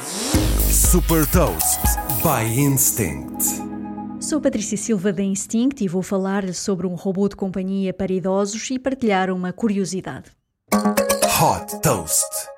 Super Toast by Instinct. Sou Patrícia Silva da Instinct e vou falar sobre um robô de companhia para idosos e partilhar uma curiosidade. Hot Toast.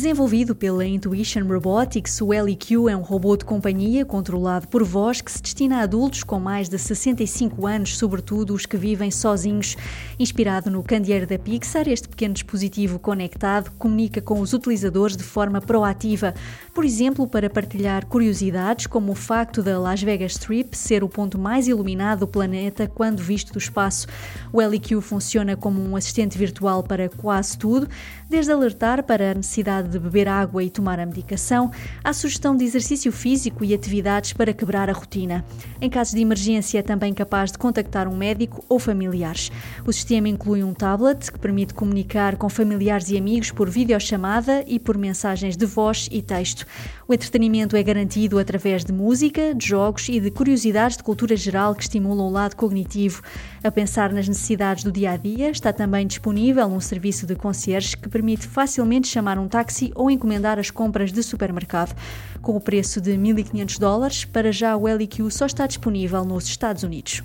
Desenvolvido pela Intuition Robotics, o LEQ é um robô de companhia controlado por voz que se destina a adultos com mais de 65 anos, sobretudo os que vivem sozinhos. Inspirado no candeeiro da Pixar, este pequeno dispositivo conectado comunica com os utilizadores de forma proativa, por exemplo, para partilhar curiosidades como o facto da Las Vegas Strip ser o ponto mais iluminado do planeta quando visto do espaço. O LEQ funciona como um assistente virtual para quase tudo, desde alertar para a necessidade de beber água e tomar a medicação, há sugestão de exercício físico e atividades para quebrar a rotina. Em casos de emergência, é também capaz de contactar um médico ou familiares. O sistema inclui um tablet que permite comunicar com familiares e amigos por videochamada e por mensagens de voz e texto. O entretenimento é garantido através de música, de jogos e de curiosidades de cultura geral que estimulam o lado cognitivo. A pensar nas necessidades do dia a dia, está também disponível um serviço de concierge que permite facilmente chamar um táxi táxi ou encomendar as compras de supermercado. Com o preço de 1.500 dólares, para já o LQ só está disponível nos Estados Unidos.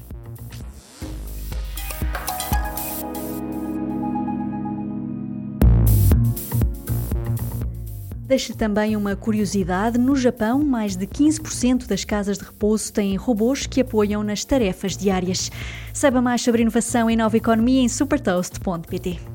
Deixa também uma curiosidade: no Japão, mais de 15% das casas de repouso têm robôs que apoiam nas tarefas diárias. Saiba mais sobre inovação e nova economia em supertoast.pt.